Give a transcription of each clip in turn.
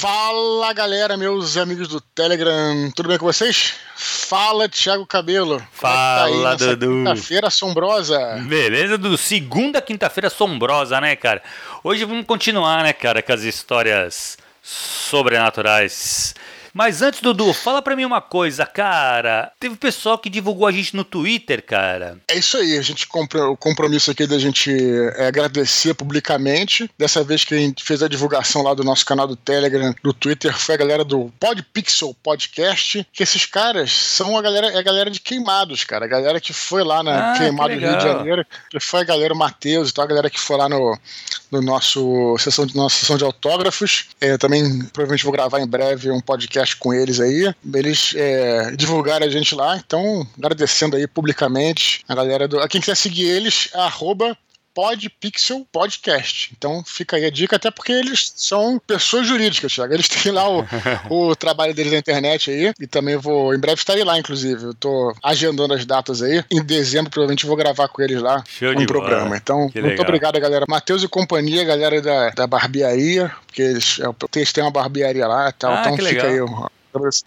Fala galera, meus amigos do Telegram, tudo bem com vocês? Fala Thiago Cabelo. Fala tá Dudu. Quinta-feira assombrosa. Beleza, do segunda quinta-feira assombrosa, né, cara? Hoje vamos continuar, né, cara, com as histórias sobrenaturais. Mas antes, Dudu, fala pra mim uma coisa, cara. Teve pessoal que divulgou a gente no Twitter, cara. É isso aí, a gente compra o compromisso aqui da gente é, agradecer publicamente. Dessa vez que a gente fez a divulgação lá do nosso canal do Telegram, do Twitter, foi a galera do Podpixel Podcast. Que esses caras são a galera, é a galera de queimados, cara. A galera que foi lá na Ah, Queimado que do Rio de. Janeiro, que foi a galera, o Matheus e tal, a galera que foi lá no, no nosso sessão de nossa sessão de autógrafos. É, também provavelmente vou gravar em breve um podcast com eles aí. Eles é, divulgaram a gente lá, então agradecendo aí publicamente a galera do. A quem quiser seguir eles, arroba Podpixel Podcast. Então fica aí a dica, até porque eles são pessoas jurídicas, Thiago. Eles têm lá o, o trabalho deles na internet aí. E também vou, em breve estarei lá, inclusive. Eu tô agendando as datas aí. Em dezembro, provavelmente, vou gravar com eles lá Show um programa. bola. Então, Que muito legal. obrigado, galera. Matheus e companhia, galera da, da barbearia, porque eles, é, eles têm uma barbearia lá e tal. Ah, então que fica legal. aí.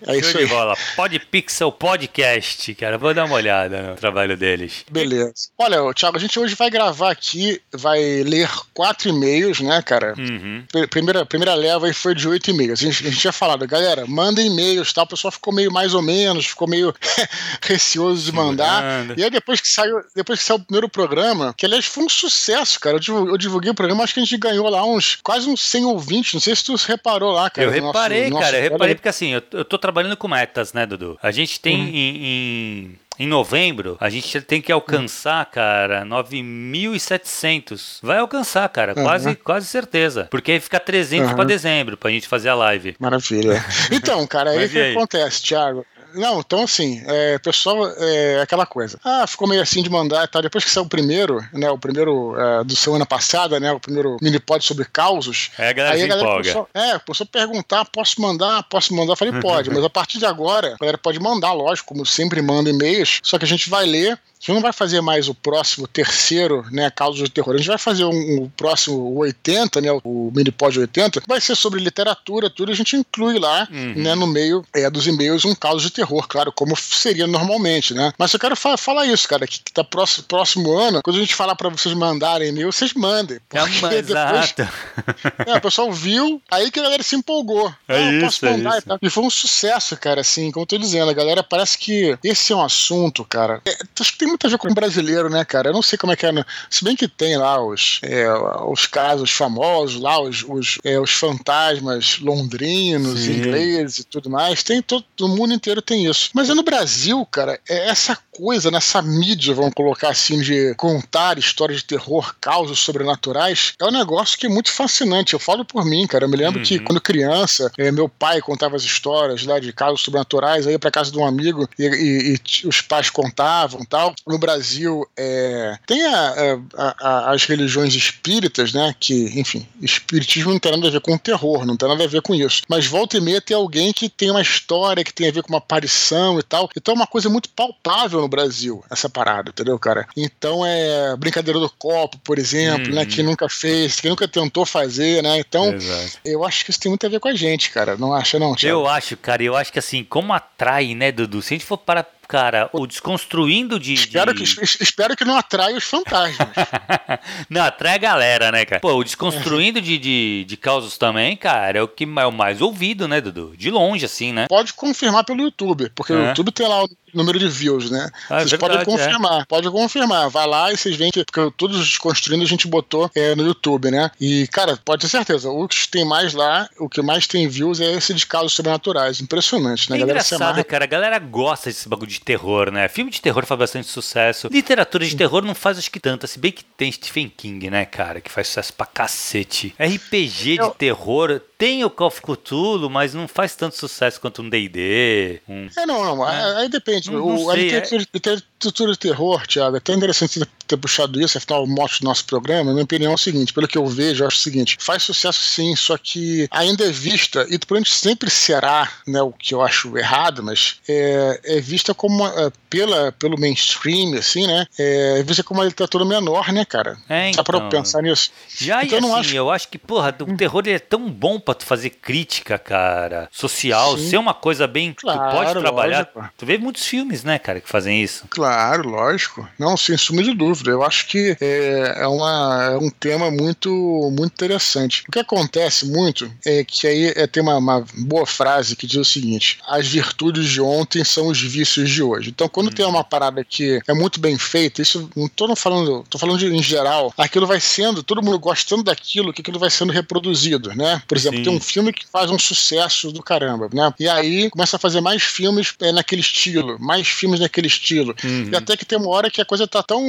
É Show isso de bola. Podpixel Podcast, cara. Vou dar uma olhada no trabalho deles. Beleza. Olha, Thiago, a gente hoje vai gravar aqui, vai ler quatro e-mails, né, cara? Uhum. Pr- Primeira, primeira leva aí foi de oito e-mails. A gente, a gente tinha falado, galera, manda e-mails, tá? O pessoal ficou meio mais ou menos, ficou meio receoso de mandar. Segurando. E aí depois que saiu, depois que saiu o primeiro programa, que aliás foi um sucesso, cara. Eu divulguei, eu divulguei o programa, acho que a gente ganhou lá uns quase uns 100 ouvintes. Não sei se tu reparou lá, cara. Eu nosso- reparei, nosso cara, eu Telegram. reparei porque assim, eu, eu tô trabalhando com metas, né, Dudu? A gente tem Uhum. em, em, em novembro, a gente tem que alcançar, cara, 9.700. Vai alcançar, cara, Uhum. quase, quase certeza. Porque aí fica 300 Uhum. pra dezembro, pra gente fazer a live. Maravilha. Então, cara, aí o que acontece, Thiago? Não, então assim, é, pessoal, é aquela coisa. Ah, ficou meio assim de mandar e tal. Depois que saiu o primeiro, né? O primeiro é, do semana passada, né? O primeiro mini pod sobre causos. Aí a galera se empolga. começou, é, começou a perguntar: posso mandar? Posso mandar? Eu falei, pode, mas a partir de agora, a galera pode mandar, lógico, como sempre manda e-mails, só que a gente vai ler. A gente não vai fazer mais o próximo, terceiro, né, Causas de Terror. A gente vai fazer um, o próximo, o 80, né, o mini pod 80, vai ser sobre literatura, tudo. A gente inclui lá, Uhum. né, no meio é, dos e-mails, um caos de terror, claro, como seria normalmente, né. Mas eu quero fa falar isso, cara, que, que tá próximo, próximo ano, quando a gente falar pra vocês mandarem e-mail, vocês mandem. É Porque uma depois, é, o pessoal viu, aí que a galera se empolgou. É Ah, isso, posso é isso. E, tal. e foi um sucesso, cara, assim, como eu tô dizendo, a galera parece que esse é um assunto, cara. é, acho que tem muito a ver com o brasileiro, né, cara? Eu não sei como é que é. no- Se bem que tem lá os, é, os casos famosos, lá os, os, é, os fantasmas londrinos, Sim. ingleses e tudo mais. Tem todo o mundo inteiro tem isso. Mas é no Brasil, cara, é essa coisa nessa mídia, vamos colocar assim, de contar histórias de terror, causas sobrenaturais, é um negócio que é muito fascinante. Eu falo por mim, cara. Eu me lembro que Uhum. quando criança, eh, meu pai contava as histórias lá de casos sobrenaturais, aí ia pra casa de um amigo e, e- e os pais contavam tal. No Brasil, é, tem a- a- a- as religiões espíritas, né? Que, enfim, espiritismo não tem nada a ver com terror, não tem nada a ver com isso. Mas volta e meia tem alguém que tem uma história que tem a ver com uma e tal. Então é uma coisa muito palpável no Brasil, essa parada, entendeu, cara? Então é brincadeira do copo, por exemplo, né? Uhum. Que nunca fez, que nunca tentou fazer, né? Então, Exato. eu acho que isso tem muito a ver com a gente, cara. Não acha, não, Thiago? Eu acho, cara, eu acho que assim, como atrai, né, Dudu? Se a gente for para, cara, o desconstruindo de. Espero de- que, es- espero que não atraia os fantasmas. Não, atrai a galera, né, cara? Pô, o desconstruindo de, de, de causos também, cara, é o que é o mais ouvido, né, Dudu? De longe, assim, né? Pode confirmar pelo YouTube, porque o É. YouTube tem lá o número de views, né? Ah, é vocês verdade, podem confirmar, pode confirmar. Vai lá e vocês veem que porque todos os desconstruindo a gente botou é, no YouTube, né? E, cara, pode ter certeza, o que tem mais lá, o que mais tem views é esse de casos sobrenaturais. Impressionante, né? É A galera engraçado, cara. A galera gosta desse bagulho de terror, né? Filme de terror faz bastante sucesso. Literatura de terror não faz, acho que tanto. Se bem que tem Stephen King, né, cara? Que faz sucesso pra cacete. RPG de Eu- terror tem o Call of Cthulhu, mas não faz tanto sucesso quanto um D&D. Um... É, não, não. É. Aí depende. Não- o, não a sei, literatura, literatura- literatura de terror, Thiago, é até interessante ter puxado isso, afinal, o mote do nosso programa, minha opinião é o seguinte: pelo que eu vejo, eu acho o seguinte: faz sucesso sim, só que ainda é vista, e provavelmente sempre será, né, o que eu acho errado, mas é, é vista como é, pela, pelo mainstream, assim, né? É, é vista como uma literatura menor, né, cara? É, então. Dá pra pensar nisso? Já então, e assim, acho... eu acho que, porra, o terror é tão bom pra tu fazer crítica, cara, social, sim. ser uma coisa bem. Claro, tu pode trabalhar. Lógico. Tu vê muitos filmes, né, cara, que fazem isso. Claro, lógico. Não, sem suma de dúvida. Eu acho que é, é, uma, é um tema muito, muito interessante. O que acontece muito é que aí é, tem uma, uma boa frase que diz o seguinte: as virtudes de ontem são os vícios de hoje. Então, quando hum. tem uma parada que é muito bem feita, isso não tô falando, tô falando de, em geral, aquilo vai sendo, todo mundo gostando daquilo, que aquilo vai sendo reproduzido, né? Por exemplo, Sim. tem um filme que faz um sucesso do caramba, né? E aí começa a fazer mais filmes é, naquele estilo, mais filmes naquele estilo. Uhum. E até que tem uma hora que a coisa tá tão,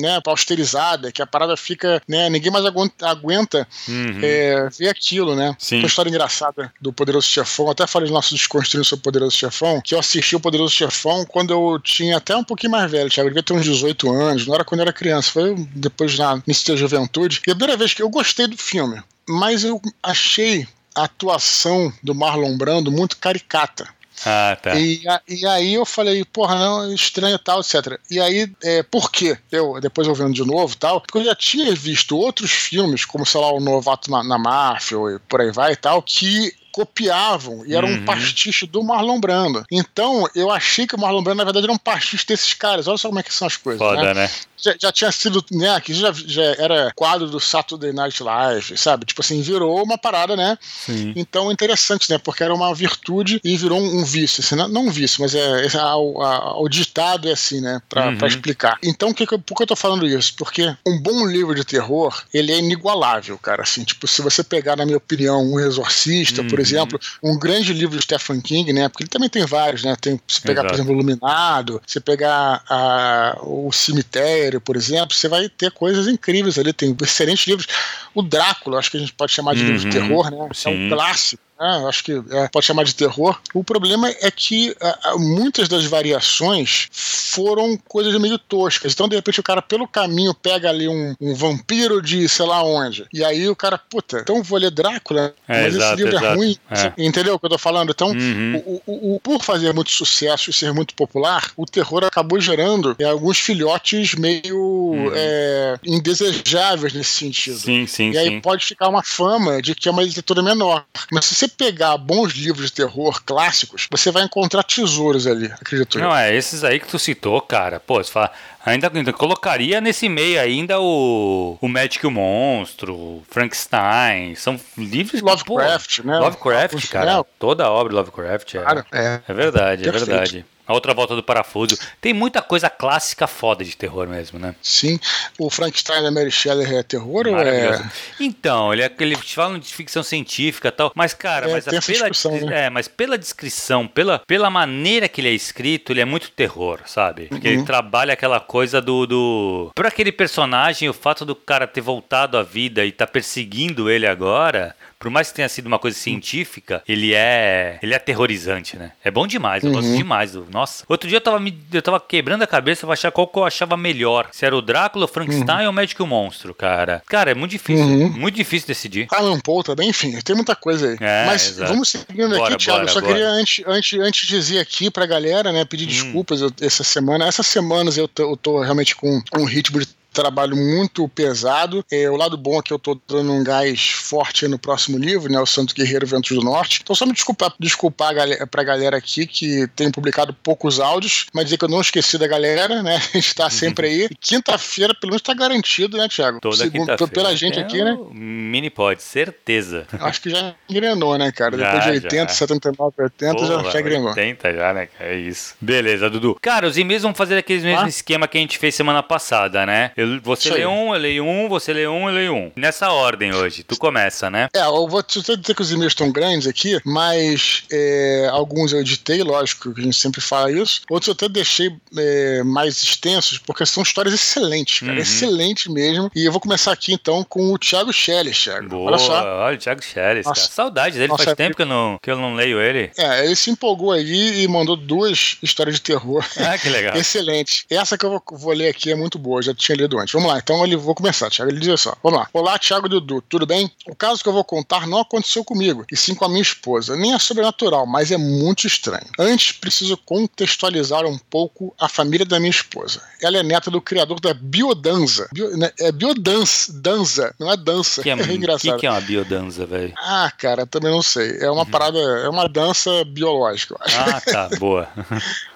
né, austerizada, que a parada fica, né, ninguém mais aguenta, uhum. é, ver aquilo, né? Sim. Uma história engraçada do Poderoso Chefão, até falei no nosso desconstruindo sobre o Poderoso Chefão, que eu assisti o Poderoso Chefão quando eu tinha até um pouquinho mais velho, Thiago, eu devia ter uns 18 anos, não era quando eu era criança, foi depois na início da juventude. E a primeira vez que eu gostei do filme, mas eu achei a atuação do Marlon Brando muito caricata. Ah, tá. E, e aí eu falei, porra, não, estranho tal, etc. E aí, é, por quê? Eu, depois eu vendo de novo tal, porque eu já tinha visto outros filmes, como, sei lá, o Novato na, na Máfia, e por aí vai e tal, que copiavam e era uhum. um pastiche do Marlon Brando. Então, eu achei que o Marlon Brando, na verdade, era um pastiche desses caras. Olha só como é que são as coisas. Foda, né? né? Já, já, tinha sido, né? Aqui já, já era quadro do Saturday Night Live, sabe? Tipo assim, virou uma parada, né? Sim. Então, interessante, né? Porque era uma virtude e virou um, um vício. Assim, não, não um vício, mas é, é ditado é assim, né? Pra, uhum. pra explicar. Então, que que por que eu tô falando isso? Porque um bom livro de terror, ele é inigualável, cara. Assim, tipo, se você pegar, na minha opinião, um exorcista, uhum. por exemplo, um grande livro de Stephen King, né? Porque ele também tem vários, né? Tem, se pegar, Exato. por exemplo, Iluminado, se pegar a, o Cemitério, por exemplo, você vai ter coisas incríveis ali. Tem excelentes livros. O Drácula, acho que a gente pode chamar de uhum. livro de uhum. terror, né? Sim. É um clássico né? acho que é, pode chamar de terror. O problema é que a, a, muitas das variações foram coisas meio toscas. Então, de repente, o cara pelo caminho pega ali um, um vampiro de sei lá onde. E aí o cara, puta, então vou ler Drácula, é, mas exato, esse livro é exato. é ruim. É. Entendeu o que eu tô falando? Então, uhum. o, o, o, por fazer muito sucesso e ser muito popular, o terror acabou gerando é, alguns filhotes meio uhum. é, indesejáveis nesse sentido. Sim, sim, e aí sim. pode ficar uma fama de que é uma literatura menor. Mas se você pegar bons livros de terror clássicos, você vai encontrar tesouros ali, acredito Não, é esses aí que tu citou, cara. Pô, você fala, ainda, ainda colocaria nesse meio ainda o, o Magic o Monstro, Frankenstein. São livros Lovecraft, pô, né? Lovecraft, cara. Toda a obra Lovecraft é. Cara, é. É verdade, é é verdade. A outra volta do parafuso. Tem muita coisa clássica foda de terror mesmo, né? Sim. O Frankenstein da Mary Shelley é terror ou é. Então, ele, é, ele fala de ficção científica e tal. Mas, cara, é, mas, a, pela, né? é, mas pela descrição, pela, pela maneira que ele é escrito, ele é muito terror, sabe? Porque uhum. ele trabalha aquela coisa do. do... Por aquele personagem, o fato do cara ter voltado à vida e tá perseguindo ele agora por mais que tenha sido uma coisa científica, ele é ele é aterrorizante, né? É bom demais, eu uhum. gosto demais. Do, nossa. Outro dia eu tava, me, eu tava quebrando a cabeça pra achar qual que eu achava melhor. Se era o Drácula, o Frankenstein uhum. ou o Médico e o Monstro, cara. Cara, é muito difícil. Uhum. Muito difícil decidir. Alan Poe também, enfim, tem muita coisa aí. É, Mas exato. vamos seguindo bora, aqui, Thiago. Bora, eu só bora. queria, antes, antes, antes dizer aqui pra galera, né, pedir hum. desculpas eu, essa semana. Essas semanas eu tô, eu tô realmente com um ritmo de trabalho muito pesado. É, o lado bom é que eu tô dando um gás forte no próximo livro, né? O Santo Guerreiro Ventos do Norte. Então, só me desculpar, desculpar a galera, pra galera aqui que tem publicado poucos áudios, mas dizer que eu não esqueci da galera, né? A gente tá sempre aí. Quinta-feira, pelo menos, tá garantido, né, Thiago? Toda Segundo, Pela gente aqui, né? Mini pode, certeza. Acho que já engrenou, né, cara? Já, Depois de 80, já. 79, 80, Pô, já, já engrenou. 80 já, né? É isso. Beleza, Dudu. Cara, os e-mails vão fazer aquele mesmo ah? esquema que a gente fez semana passada, né? Eu, você lê um, eu leio um, você lê um, eu leio um. Nessa ordem hoje. Tu começa, né? É, eu vou te dizer que os e-mails estão grandes aqui, mas é, alguns eu editei, lógico, que a gente sempre fala isso. Outros eu até deixei é, mais extensos, porque são histórias excelentes, cara. Uhum. Excelentes mesmo. E eu vou começar aqui então com o Thiago Schelles, Thiago. Boa, olha só. Olha o Thiago Schelles, cara. Saudade dele, Nossa, faz tempo que eu, não, que eu não leio ele. É, ele se empolgou aí e mandou duas histórias de terror. Ah, que legal. Excelente. Essa que eu vou, vou, ler aqui é muito boa, já tinha lido Vamos lá, então ele vou começar, Thiago. Ele diz assim: Vamos lá. Olá, Thiago Dudu, tudo bem? O caso que eu vou contar não aconteceu comigo, e sim com a minha esposa. Nem é sobrenatural, mas é muito estranho. Antes, preciso contextualizar um pouco a família da minha esposa. Ela é neta do criador da biodanza. Bio, né, é biodança, dança, não é dança. Que é, é engraçado. O que, que, é uma biodança, velho? Ah, cara, também não sei. É uma uhum. parada, é uma dança biológica, eu acho. Ah, tá, boa.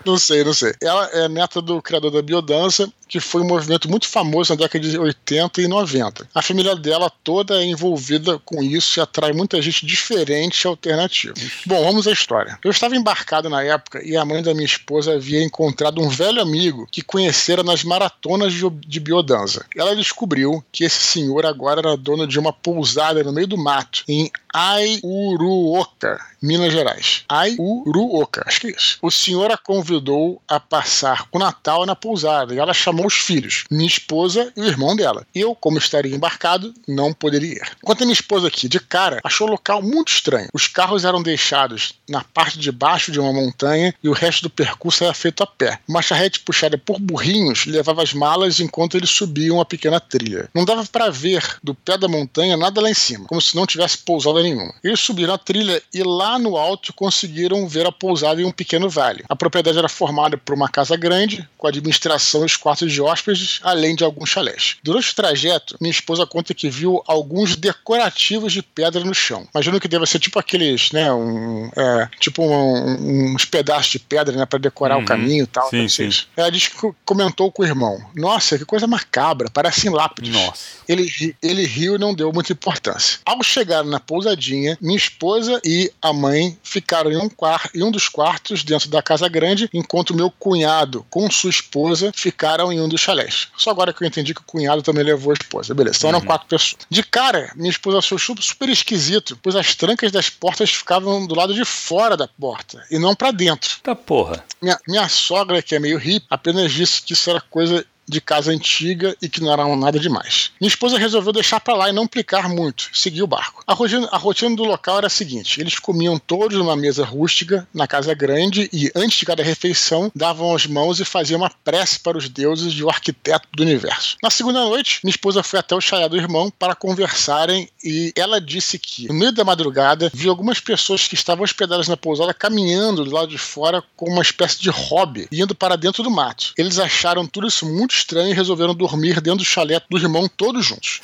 não sei, não sei. Ela é neta do criador da biodança que foi um movimento muito famoso na década de 80 e 90. A família dela toda é envolvida com isso e atrai muita gente diferente e alternativa. Bom, vamos à história. Eu estava embarcado na época e a mãe da minha esposa havia encontrado um velho amigo que conhecera nas maratonas de biodança. Ela descobriu que esse senhor agora era dono de uma pousada no meio do mato, em Aiuruoka, Minas Gerais. Aiuruoka, acho que é isso. O senhor a convidou a passar o Natal na pousada e ela chamou os filhos, minha esposa e o irmão dela. Eu, como estaria embarcado, não poderia ir. Enquanto a minha esposa aqui, de cara, achou o local muito estranho. Os carros eram deixados na parte de baixo de uma montanha e o resto do percurso era feito a pé. Uma charrete puxada por burrinhos levava as malas enquanto eles subiam a pequena trilha. Não dava para ver do pé da montanha nada lá em cima, como se não tivesse pousada nenhuma. Eles subiram a trilha e lá no alto conseguiram ver a pousada em um pequeno vale. A propriedade era formada por uma casa grande, com administração e os quartos de hóspedes, além de alguns chalés. Durante o trajeto, minha esposa conta que viu alguns decorativos de pedra no chão. Imagino que deva ser tipo aqueles, né, um, é, tipo um, uns pedaços de pedra, né, para decorar uhum. o caminho e tal. Sim, sim. Ela disse que comentou com o irmão: Nossa, que coisa macabra, parecem lápides. Nossa. Ele, ele riu e não deu muita importância. Ao chegar na pousadinha, minha esposa e a mãe ficaram em um, quarto, em um dos quartos dentro da casa grande, enquanto meu cunhado com sua esposa ficaram em um dos chalés. Só agora que eu entendi que o cunhado também levou a esposa. Beleza, então uhum. eram quatro pessoas. De cara, minha esposa achou super esquisito, pois as trancas das portas ficavam do lado de fora da porta e não para dentro. Tá porra. Minha, minha sogra, que é meio hippie, apenas disse que isso era coisa de casa antiga e que não era nada demais. Minha esposa resolveu deixar para lá e não implicar muito, seguir o barco. A rotina, a rotina, do local era a seguinte: eles comiam todos numa mesa rústica na casa grande e, antes de cada refeição, davam as mãos e faziam uma prece para os deuses de o arquiteto do universo. Na segunda noite, minha esposa foi até o chalé do irmão para conversarem e ela disse que, no meio da madrugada, viu algumas pessoas que estavam hospedadas na pousada caminhando do lado de fora com uma espécie de hobby, indo para dentro do mato. Eles acharam tudo isso muito estranho e resolveram dormir dentro do chalé do irmão todos juntos.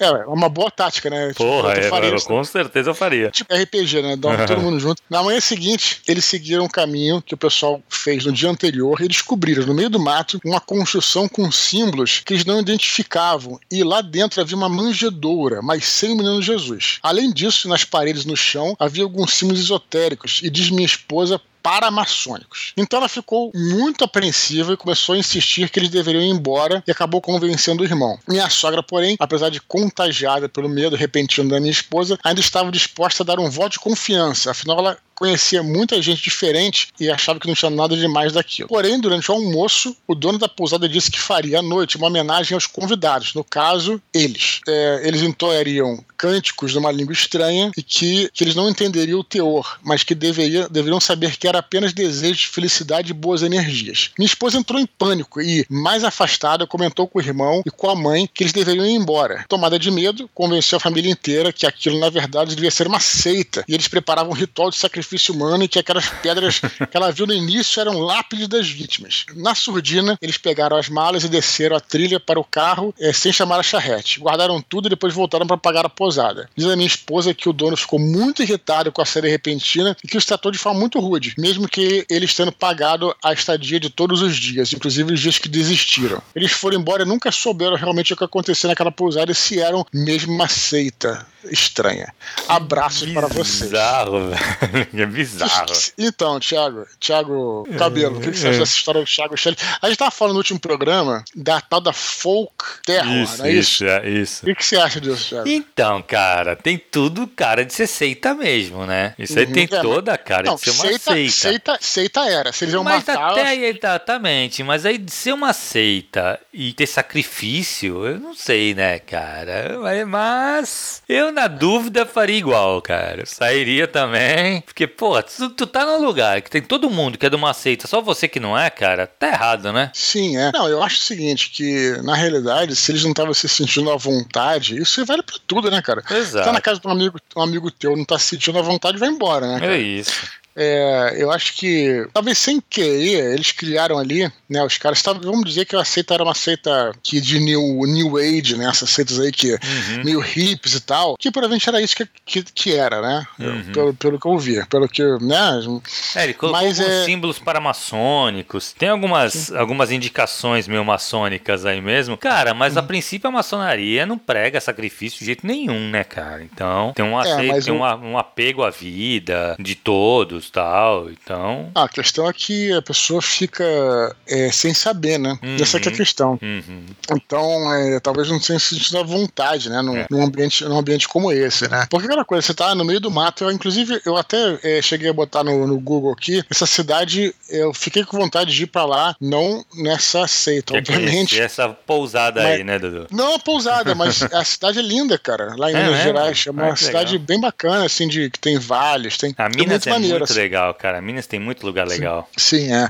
É, é uma boa tática, né? Tipo, Porra, tipo, é, eu, com certeza eu faria. Tipo RPG, né? Dorme todo mundo junto. Na manhã seguinte, eles seguiram o caminho que o pessoal fez no dia anterior e descobriram, no meio do mato, uma construção com símbolos que eles não identificavam. E lá dentro havia uma manjedoura, mas sem o menino Jesus. Além disso, nas paredes no chão, havia alguns símbolos esotéricos. E diz minha esposa, paramaçônicos. Então ela ficou muito apreensiva e começou a insistir que eles deveriam ir embora e acabou convencendo o irmão. Minha sogra, porém, apesar de contagiada pelo medo repentino da minha esposa, ainda estava disposta a dar um voto de confiança, afinal ela conhecia muita gente diferente e achava que não tinha nada demais daquilo. Porém, durante o almoço, o dono da pousada disse que faria à noite uma homenagem aos convidados, no caso, eles. É, eles entoariam cânticos numa língua estranha e que, que eles não entenderiam o teor, mas que deveria, deveriam saber que era apenas desejo de felicidade e boas energias. Minha esposa entrou em pânico e, mais afastada, comentou com o irmão e com a mãe que eles deveriam ir embora. Tomada de medo, convenceu a família inteira que aquilo, na verdade, devia ser uma seita e eles preparavam um ritual de sacrifício sacrifício humano e que aquelas pedras que ela viu no início eram lápides das vítimas. Na surdina, eles pegaram as malas e desceram a trilha para o carro é, sem chamar a charrete. Guardaram tudo e depois voltaram para pagar a posada. Diz a minha esposa que o dono ficou muito irritado com a série repentina e que os tratou de forma muito rude, mesmo que eles tendo pagado a estadia de todos os dias, inclusive os dias que desistiram. Eles foram embora e nunca souberam realmente o que aconteceu naquela pousada e se eram mesmo uma seita estranha. Abraços para vocês. Bizarro, velho. É bizarro. Então, Thiago, Thiago Cabelo, o que, que você acha dessa história do Thiago Shelley? A gente tava falando no último programa da tal da folk terror, Isso, não é isso? isso, é isso. O que, que você acha disso, Thiago? Então, cara, tem tudo cara de ser seita mesmo, né? Isso aí Uhum. tem É, toda a cara Não, de ser uma seita, seita. seita, seita era. Se eles iam Mas matar. até aí, exatamente. Mas aí de ser uma seita e ter sacrifício, eu não sei, né, cara? Mas- Mas eu, na dúvida, faria igual, cara. Sairia também. Porque, pô, tu, tu tá num lugar que tem todo mundo que é de uma seita, só você que não é, cara, tá errado, né? Sim, é. Não, eu acho o seguinte, que na realidade, se eles não estavam se sentindo à vontade, isso vale pra tudo, né, cara? Exato. Tá na casa de um amigo, um amigo teu, não tá se sentindo à vontade, vai embora, né, cara? É isso. É, eu acho que, talvez sem querer, eles criaram ali, né, os caras, tavam- vamos dizer que a seita era uma seita que de new, new age, né, essas seitas aí que Uhum. meio hips e tal, que provavelmente era isso que, que, que era, né, Uhum. pelo, pelo que eu vi, pelo que, né, É, ele colocou Mas é- símbolos paramaçônicos. Tem algumas, algumas indicações meio maçônicas aí mesmo. Cara, mas Uhum. a princípio a maçonaria não prega sacrifício de jeito nenhum, né, cara? Então tem um, É, aceito, tem uma- um apego à vida de todos tal. Então. a questão é que a pessoa fica é, sem saber, né, essa que é a Uhum. questão. uhum. Então, é, talvez não tenha se sentido à vontade, né? Num, É. num ambiente, num ambiente como esse, né? Porque aquela coisa, você tá no meio do mato, eu, inclusive, eu até é, cheguei a botar no, no Google aqui, essa cidade, eu fiquei com vontade de ir pra lá, não nessa seita, Quer obviamente. conhecer essa pousada Mas- aí, né, Dudu? Não a pousada, mas a cidade é linda, cara. Lá em É Minas? Gerais. É uma Ah, cidade bem bacana, assim, de que tem vales, tem. A Minas muito é maneiro, muito assim. legal, cara. Minas tem muito lugar legal. Sim, é.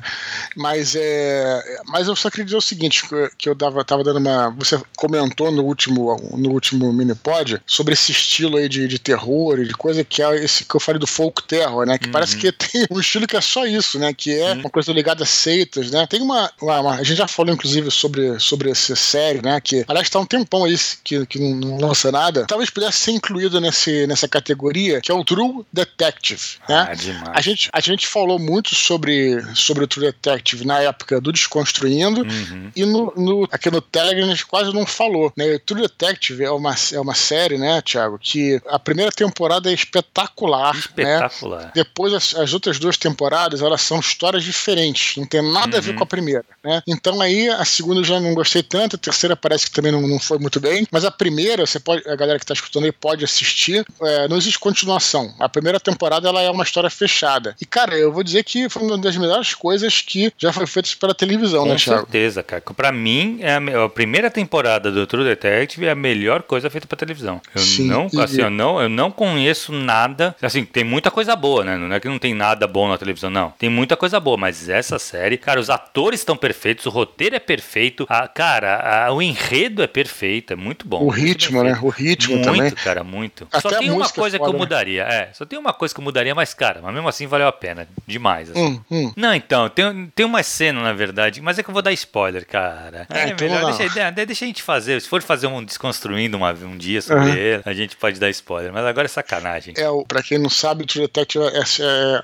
Mas é. Mas eu só queria dizer o seguinte: que eu- dava, tava dando uma. Você comentou no último, no último mini-pod sobre esse estilo aí de, de terror e de coisa que é esse que eu falei do folk terror, né? Que parece que tem um estilo que é só isso, né? Que é uma coisa ligada a seitas, né? Tem uma, uma- uma- A gente já falou, inclusive, sobre, sobre essa série, né? Que, aliás, tá um tempão aí que, que não, não lança nada. Talvez pudesse ser incluído nesse, nessa categoria, que é o True Detective, né? Ah, demais. A gente, a gente falou muito sobre, sobre o True Detective na época do Desconstruindo. Uhum. E no, no- aqui no Telegram a gente quase não falou. Né? O True Detective é uma, é uma série, né, Thiago? Que a primeira temporada é espetacular. Né? Espetacular. Depois, as, as outras duas temporadas, elas são histórias diferentes. Não tem nada a ver Uhum. com a primeira. Né? Então aí, a segunda eu já não gostei tanto, a terceira parece que também não, não foi muito bem. Mas a primeira, você pode, a galera que está escutando aí pode assistir. É, não existe continuação. A primeira temporada ela é uma história fechada. E, cara, eu vou dizer que foi uma das melhores coisas que já foi feitas pela televisão, né, Com Thiago? certeza, cara. Pra mim, é a, a primeira temporada do True Detective é a melhor coisa feita pra televisão. Eu Sim, não, e- assim, eu não, eu não conheço nada. Assim, tem muita coisa boa, né? Não é que não tem nada bom na televisão, não. Tem muita coisa boa, mas essa série, cara, os atores estão perfeitos, o roteiro é perfeito, a, cara, a- o enredo é perfeito, é muito bom. O muito ritmo, né? O ritmo muito, também. cara, muito. Até só tem uma é coisa que eu foda, né? mudaria, é. Só tem uma coisa que eu mudaria, mas, cara, mas mesmo assim valeu a pena. Demais, assim. Hum, hum. Não, então, tem, tem uma cena, na verdade, mas é que eu vou dar spoiler, cara. É, É, melhor deixa, de- deixa a gente fazer. Se for fazer um desconstruindo uma, um dia sobre Uhum. ele, a gente pode dar spoiler. Mas agora é sacanagem. É, pra quem não sabe, o True Detective, essa, é,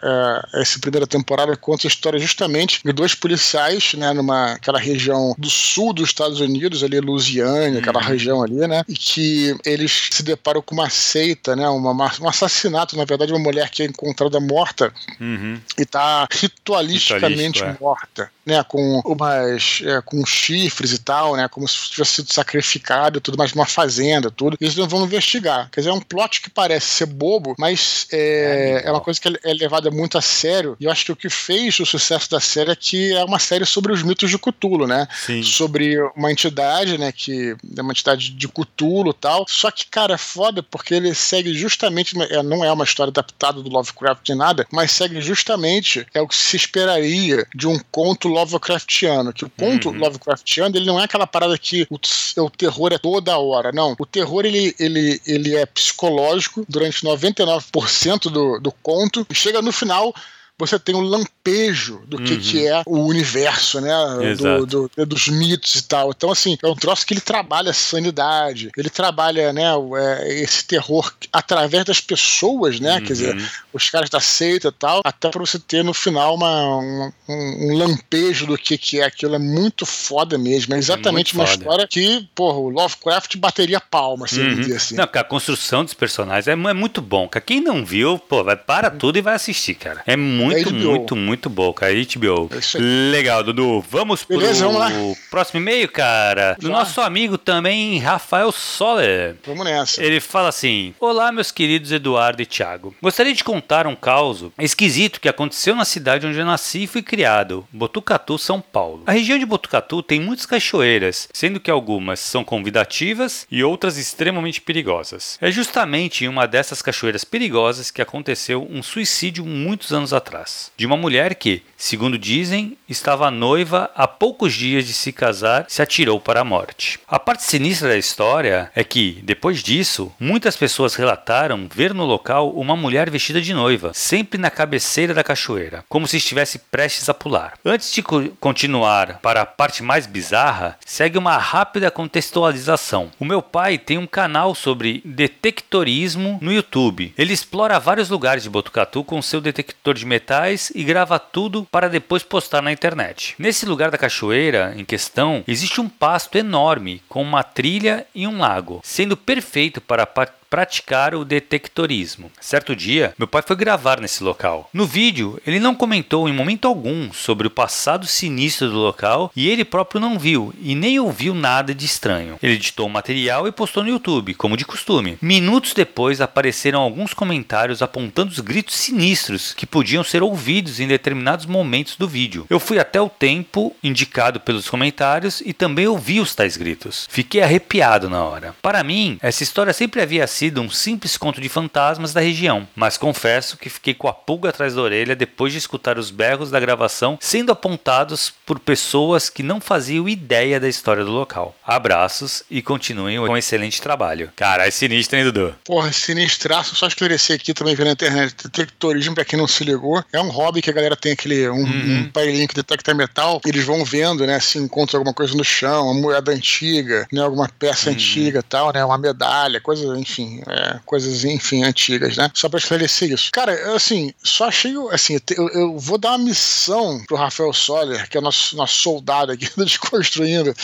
é, essa primeira temporada conta a história justamente de dois policiais, né, numa aquela região do sul dos Estados Unidos, ali, Louisiana, aquela região ali, né, e que eles se deparam com uma seita, né, uma- um assassinato, na verdade, uma mulher que é encontrada morta Uhum. e tá ritualisticamente Ritualístico, é. morta, né, com umas é, com chifres e tal, né, como se tivesse sido sacrificado tudo mais numa fazenda, tudo. Eles não vão investigar. Quer dizer, é um plot que parece ser bobo, mas é, É é uma coisa que é levada muito a sério. E eu acho que o que fez o sucesso da série é que é uma série sobre os mitos de Cthulhu, né? Sim. sobre uma entidade, né, que é uma entidade de Cthulhu e tal. Só que, cara, é foda porque ele segue justamente, é, não é uma história adaptada do Lovecraft de nada, mas segue justamente é o que se esperaria de um conto Lovecraftiano, que o conto Uhum. Lovecraftiano, ele não é aquela parada que o, o terror é toda hora, não. O terror, ele, ele, ele é psicológico durante 99% do, do conto, e chega no final você tem um lampejo do que, uhum. que é o universo, né? Do, do, dos mitos e tal. Então, assim, é um troço que ele trabalha a sanidade, ele trabalha, né, é, esse terror através das pessoas, né? Uhum. Quer dizer, uhum. os caras da seita e tal, até pra você ter no final uma, um, um, lampejo do que, que é aquilo. É muito foda mesmo. É exatamente uma foda. história que, porra, o Lovecraft bateria palma, assim, uhum. dizer assim. Não, porque a construção dos personagens é, é muito bom. Quem não viu, pô, vai para tudo e vai assistir, cara. É muito, é muito, muito bom, cara. HBO. É Legal, Dudu. Vamos Beleza, pro vamos próximo e-mail, cara. Do nosso amigo também, Rafael Soller. Vamos nessa. Ele fala assim: Olá, meus queridos Eduardo e Thiago. Gostaria de contar um caso esquisito que aconteceu na cidade onde eu nasci e fui criado, Botucatu, São Paulo. A região de Botucatu tem muitas cachoeiras, sendo que algumas são convidativas e outras extremamente perigosas. É justamente em uma dessas cachoeiras perigosas que aconteceu um suicídio muitos anos atrás, de uma mulher que, segundo dizem, estava noiva há poucos dias de se casar se atirou para a morte. A parte sinistra da história é que, depois disso, muitas pessoas relataram ver no local uma mulher vestida de noiva, sempre na cabeceira da cachoeira, como se estivesse prestes a pular. Antes de continuar para a parte mais bizarra, segue uma rápida contextualização. O meu pai tem um canal sobre detectorismo no YouTube. Ele explora vários lugares de Botucatu com seu detector de metais e grava tudo para depois postar na internet. Nesse lugar da cachoeira em questão, existe um pasto enorme com uma trilha e um lago, sendo perfeito para praticar o detectorismo. Certo dia, meu pai foi gravar nesse local. No vídeo, ele não comentou em momento algum sobre o passado sinistro do local e ele próprio não viu e nem ouviu nada de estranho. Ele editou o material e postou no YouTube, como de costume. Minutos depois apareceram alguns comentários apontando os gritos sinistros que podiam ser ouvidos em determinados momentos do vídeo. Eu fui até o tempo indicado pelos comentários e também ouvi os tais gritos. Fiquei arrepiado na hora. Para mim, essa história sempre havia sido um simples conto de fantasmas da região, mas confesso que fiquei com a pulga atrás da orelha depois de escutar os berros da gravação sendo apontados por pessoas que não faziam ideia da história do local. Abraços e continuem com um excelente trabalho. Cara, é sinistro, hein, Dudu? Porra, sinistraço. Só esclarecer aqui também vendo na internet. Detectorismo, pra quem não se ligou, é um hobby que a galera tem aquele um, uhum. um pailinho que detecta metal. Eles vão vendo, né, se encontra alguma coisa no chão, uma moeda antiga, né, alguma peça uhum. antiga tal, né, uma medalha, coisa, enfim, é, coisas, enfim, antigas, né? Só pra esclarecer isso. Cara, assim, só achei, assim, eu, eu vou dar uma missão pro Rafael Soller, que é o nosso, nosso soldado aqui do Desconstruindo.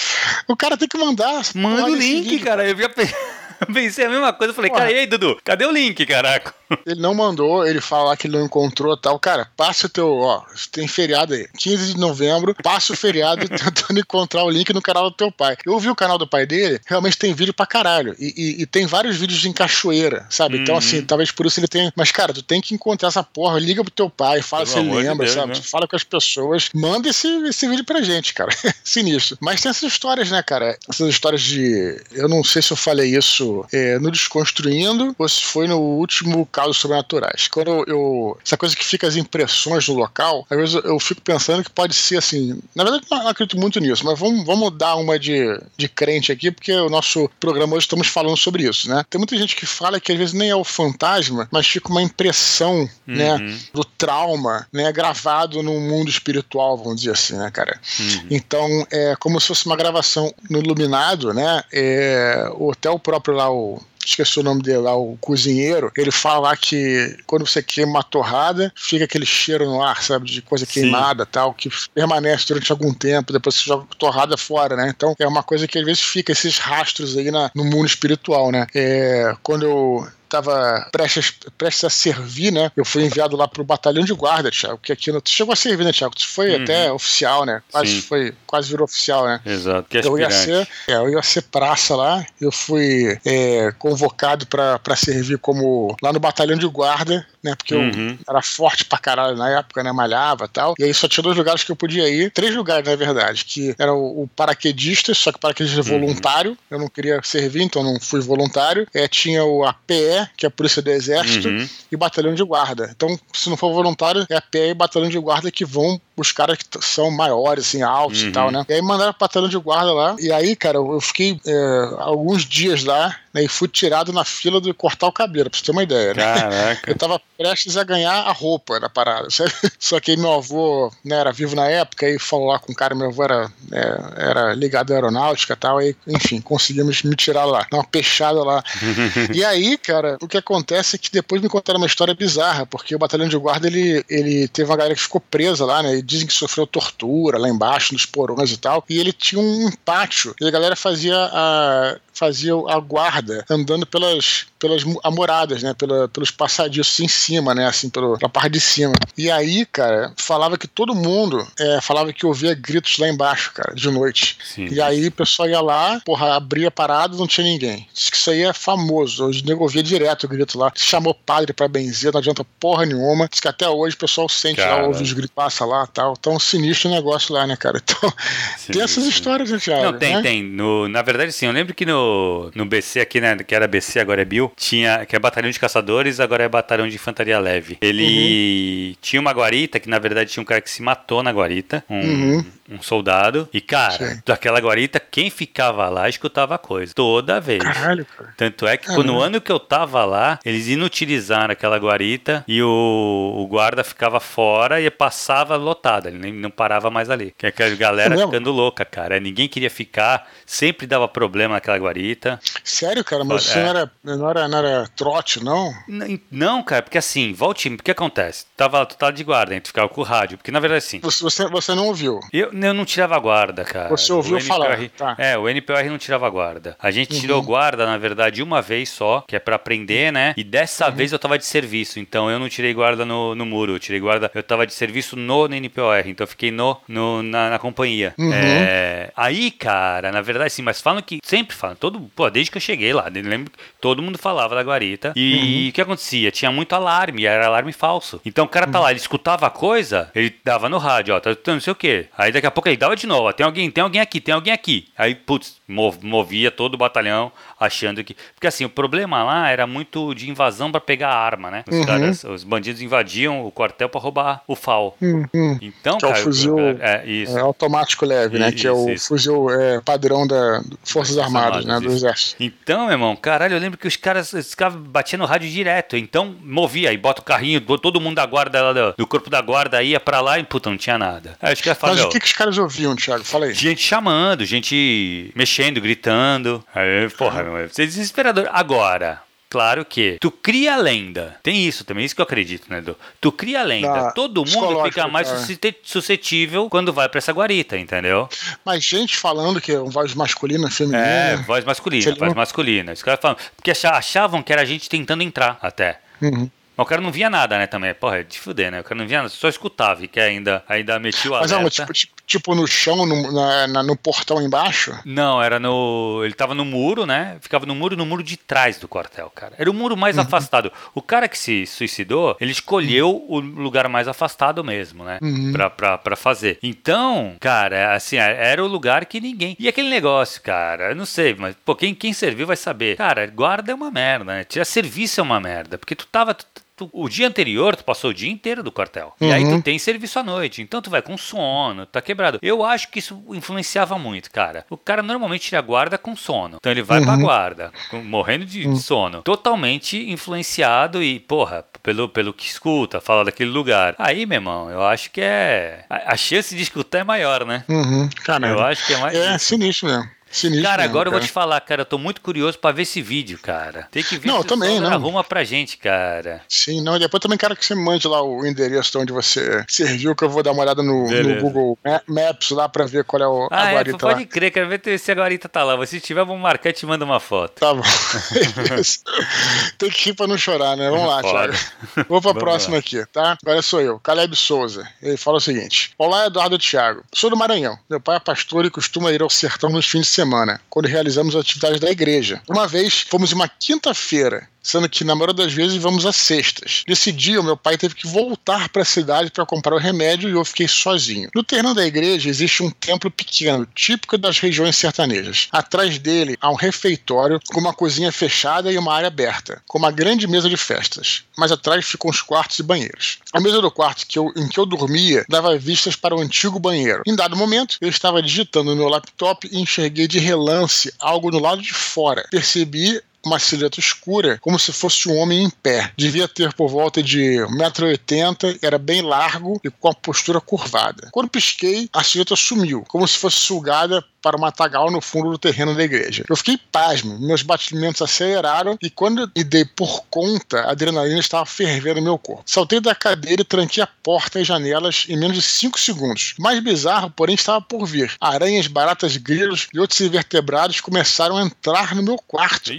O cara tem que mandar. Manda o link, cara. Eu já pensei a mesma coisa. Eu falei, Porra. cara, e aí, Dudu? Cadê o link, caraca? Ele não mandou, ele fala que ele não encontrou tal. Cara, passa o teu, ó, tem feriado aí, 15 de novembro, passa o feriado tentando encontrar o link no canal do teu pai. Eu vi o canal do pai dele, realmente tem vídeo pra caralho. E, e, e tem vários vídeos em cachoeira, sabe? Uhum. Então, assim, uhum. talvez por isso ele tenha. Mas, cara, tu tem que encontrar essa porra, liga pro teu pai, fala se ele lembra, de Deus, sabe? Né? Tu fala com as pessoas, manda esse, esse vídeo pra gente, cara. Sinistro. Mas tem essas histórias, né, cara? Essas histórias de. Eu não sei se eu falei isso é, no Desconstruindo ou se foi no último casos sobrenaturais. Quando eu. Essa coisa que fica as impressões do local, às vezes eu fico pensando que pode ser assim. Na verdade, não acredito muito nisso, mas vamos, vamos dar uma de, de crente aqui, porque o nosso programa hoje estamos falando sobre isso, né? Tem muita gente que fala que às vezes nem é o fantasma, mas fica uma impressão, né, uhum. né, do trauma, né, gravado no mundo espiritual, vamos dizer assim, né, cara? Uhum. Então, é como se fosse uma gravação no iluminado, né? É, até o próprio lá, o esqueci o nome dele lá, o cozinheiro, ele fala lá que quando você queima uma torrada, fica aquele cheiro no ar, sabe, de coisa queimada tal, que permanece durante algum tempo, depois você joga a torrada fora, né? Então é uma coisa que às vezes fica esses rastros aí na, no mundo espiritual, né? É, quando eu estava prestes, prestes a servir, né? Eu fui enviado lá pro batalhão de guarda, Thiago, que aqui não. Tu chegou a servir, né, Thiago? Tu foi uhum. até oficial, né? Quase foi, quase virou oficial, né? Exato, que então, eu ia ser, é, eu ia ser praça lá, eu fui é, convocado para servir como lá no batalhão de guarda, né? Porque uhum. eu era forte pra caralho na época, né? Malhava e tal. E aí só tinha dois lugares que eu podia ir, três lugares, na verdade, que era o, o paraquedista, só que paraquedista uhum. voluntário, eu não queria servir, então não fui voluntário. É, tinha o APE, que é a Polícia do Exército, uhum. e Batalhão de Guarda. Então, se não for voluntário, é a PE e Batalhão de Guarda que vão os caras que são maiores, assim, altos uhum. e tal, né? E aí mandaram o batalhão de guarda lá. E aí, cara, eu fiquei é, alguns dias lá, né? E fui tirado na fila de cortar o cabelo, pra você ter uma ideia, né? Caraca. Eu tava prestes a ganhar a roupa da parada. Só que meu avô né, era vivo na época e falou lá com o cara, meu avô era, é, era ligado à aeronáutica e tal, e enfim, conseguimos me tirar lá, dar uma peixada lá. e aí, cara, o que acontece é que depois me contaram uma história bizarra, porque o batalhão de guarda ele, ele teve uma galera que ficou presa lá, né? E dizem que sofreu tortura lá embaixo, nos porões e tal. E ele tinha um pátio e a galera fazia a, fazia a guarda andando pelas, pelas amoradas, né? Pela, pelos passadiços em cima, né? Assim, pelo, pela parte de cima. E aí, cara, falava que todo mundo é, falava que ouvia gritos lá embaixo, cara, de noite. Sim. E aí o pessoal ia lá, porra, abria parado não tinha ninguém. Diz que isso aí é famoso. Hoje nego ouvia direto o grito lá. Chamou padre pra benzer, não adianta porra nenhuma. Diz que até hoje o pessoal sente cara. lá, ouve os gritos, passa lá tal. Tão sinistro o negócio lá, né, cara? Então, tem essas histórias, né, Thiago? Não, tem, né? tem. No, na verdade, sim, eu lembro que no, no BC aqui, né, que era BC, agora é Bill, tinha, que é batalhão de caçadores, agora é batalhão de infantaria leve. Ele uhum. tinha uma guarita, que na verdade tinha um cara que se matou na guarita, um, uhum. um soldado, e cara, Sim. daquela guarita, quem ficava lá escutava coisa, toda vez. Caralho, cara. Tanto é que quando no ano que eu tava lá, eles inutilizaram aquela guarita e o, o guarda ficava fora e passava lotada, ele nem, não parava mais ali. Que aquela galera é ficando louca, cara. Ninguém queria ficar, sempre dava problema naquela guarita. Sério, cara? Mas é. não, era, não, era, não era trote, não? Não, cara, porque assim, volte, o que acontece? Tava, tu tava de guarda, a gente ficava com o rádio, porque na verdade assim. Você, você não ouviu? Eu, eu não tirava guarda, cara. Você ouviu falar? Tá. É, o NPR não tirava guarda. A gente uhum. tirou guarda, na verdade, uma vez só, que é para aprender, né? E dessa uhum. vez eu tava de serviço, então eu não tirei guarda no, no muro, eu tirei guarda, eu tava de serviço no, no NPR, então eu fiquei no, no na, na companhia. Uhum. É, aí, cara, na verdade, sim, mas falam que, sempre falam, todo, pô, desde que eu cheguei lá, lembro todo mundo falava da guarita. E uhum. o que acontecia? Tinha muito alarme, era alarme falso. Então o cara tá lá, ele escutava a coisa, ele dava no rádio, ó, tá não sei o quê. Aí daqui a pouco ele dava de novo, ó, tem alguém, tem alguém aqui, tem alguém aqui. Aí, putz, movia todo o batalhão achando que. Porque assim, o problema lá era muito de invasão para pegar a arma, né? Os, uhum. caras, os bandidos invadiam o quartel para roubar o FAL. Uhum. Então, que cara. É o fuzil é, isso. É, automático leve, né? que é o isso. fuzil é, padrão da Forças Armadas, né? Do Exército. Então, meu irmão, caralho, eu lembro que os caras, os caras batiam no rádio direto. Então, movia, aí bota o carrinho, todo mundo da guarda lá do, do corpo da guarda ia pra lá e, puta, não tinha nada. Aí os caras Mas o que, que os caras ouviam, Thiago? Fala aí. Gente chamando, gente mexendo, gritando. Aí, porra, meu, você é desesperador. Agora, Claro que tu cria lenda. Tem isso também, isso que eu acredito, né, Edu? Tu cria lenda. Todo mundo fica mais cara. suscetível quando vai pra essa guarita, entendeu? Mas gente falando que é voz masculina, feminina. É, voz masculina, voz masculina. Os caras falam. Porque achavam que era a gente tentando entrar até. Uhum. Mas o cara não via nada, né, também. Porra, é de fuder, né? O cara não via nada, só escutava e que ainda, ainda metia o alerta. Mas, não, tipo, tipo no chão, no, na, no portão embaixo? Não, era no... Ele tava no muro, né? Ficava no muro, no muro de trás do quartel, cara. Era o muro mais uhum. afastado. O cara que se suicidou, ele escolheu uhum. o lugar mais afastado mesmo, né? Uhum. Pra, pra, pra fazer. Então, cara, assim, era o lugar que ninguém... E aquele negócio, cara, eu não sei, mas, pô, quem, quem serviu vai saber. Cara, guarda é uma merda, né? Tirar serviço é uma merda, porque tu tava... Tu, Tu, o dia anterior, tu passou o dia inteiro do quartel. Uhum. E aí tu uhum. tem serviço à noite. Então tu vai com sono, tá quebrado. Eu acho que isso influenciava muito, cara. O cara normalmente tira guarda com sono. Então ele vai uhum. pra guarda, com, morrendo de, uhum. de, sono. Totalmente influenciado e, porra, pelo, pelo que escuta, fala daquele lugar. Aí, meu irmão, eu acho que é. A, a chance de escutar é maior, né? Uhum. Eu acho que é mais. É sinistro mesmo. Sinistro cara, agora cara. eu vou te falar, cara, eu tô muito curioso pra ver esse vídeo, cara. Tem que ver não, se também, não. arruma pra gente, cara. Sim, não, e depois também quero que você mande lá o endereço de onde você serviu, que eu vou dar uma olhada no, no Google Maps lá pra ver qual é o, ah, a é, guarita pode lá. crer, quero ver se a guarita tá lá. Se tiver, vamos marcar e te manda uma foto. Tá bom. Tem que ir pra não chorar, né? Vamos lá, Thiago. Vou pra próxima lá. aqui, tá? Agora sou eu, Caleb Souza. Ele fala o seguinte: Olá, Eduardo Thiago. Sou do Maranhão. Meu pai é pastor e costuma ir ao sertão nos fins de semana, quando realizamos atividades da igreja. Uma vez, fomos em uma quinta-feira sendo que na maioria das vezes vamos às sextas. Nesse dia, meu pai teve que voltar para a cidade para comprar o remédio e eu fiquei sozinho. No terreno da igreja existe um templo pequeno, típico das regiões sertanejas. Atrás dele há um refeitório com uma cozinha fechada e uma área aberta, com uma grande mesa de festas. Mas atrás ficam os quartos e banheiros. A mesa do quarto que eu, em que eu dormia dava vistas para o antigo banheiro. Em dado momento, eu estava digitando no meu laptop e enxerguei de relance algo no lado de fora. Percebi uma silhueta escura, como se fosse um homem em pé. Devia ter por volta de 1,80m, era bem largo e com a postura curvada. Quando pisquei, a silhueta sumiu, como se fosse sugada para o matagal no fundo do terreno da igreja. Eu fiquei pasmo, meus batimentos aceleraram e quando me dei por conta, a adrenalina estava fervendo no meu corpo. Saltei da cadeira e tranquei a porta e janelas em menos de 5 segundos. Mais bizarro, porém, estava por vir. Aranhas, baratas, grilos e outros invertebrados começaram a entrar no meu quarto.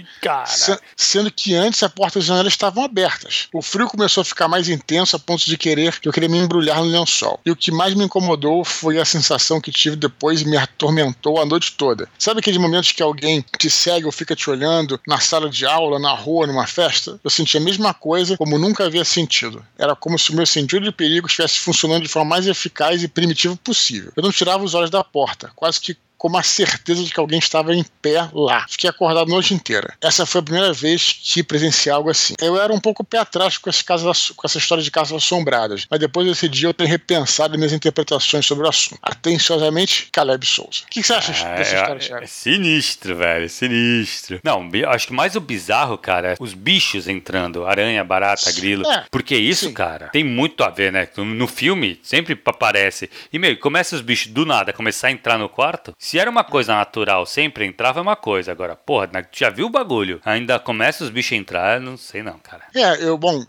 Se, sendo que antes a porta e as janelas estavam abertas. O frio começou a ficar mais intenso a ponto de querer que eu queria me embrulhar no lençol. E o que mais me incomodou foi a sensação que tive depois e me atormentou a noite toda. Sabe aqueles momentos que alguém te segue ou fica te olhando na sala de aula, na rua, numa festa? Eu senti a mesma coisa como nunca havia sentido. Era como se o meu sentido de perigo estivesse funcionando de forma mais eficaz e primitiva possível. Eu não tirava os olhos da porta, quase que com uma certeza de que alguém estava em pé lá. Fiquei acordado a noite inteira. Essa foi a primeira vez que presenciei algo assim. Eu era um pouco pé atrás com, esse caso, com essa história de casas assombradas, mas depois desse dia eu tenho repensado minhas interpretações sobre o assunto. Atenciosamente, Caleb Souza. O que, você acha é, dessa história, Thiago? É sinistro, velho, sinistro. Não, acho que mais o bizarro, cara, é os bichos entrando, aranha, barata, grilo. É, porque isso, sim. cara, tem muito a ver, né? No filme sempre aparece. E, meu, começa os bichos do nada começar a entrar no quarto. Se era uma coisa natural, sempre entrava é uma coisa. Agora, porra, já viu o bagulho? Ainda começa os bichos a entrar, não sei não, cara. É, eu, bom,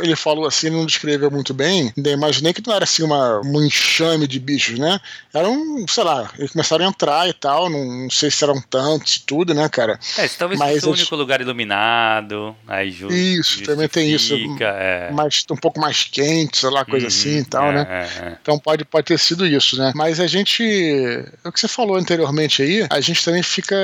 ele falou assim, não descreveu muito bem, imaginei que não era assim uma, um enxame de bichos, né? Era um, sei lá, eles começaram a entrar e tal, não, não sei se eram tantos e tudo, né, cara? É, se talvez fosse o único lugar iluminado, aí ju Isso, também tem isso. É. Mas um pouco mais quente, sei lá, coisa uhum, assim e tal, é, né? É, é. Então pode, pode ter sido isso, né? Mas a gente, é o que você falou anteriormente aí, a gente também fica.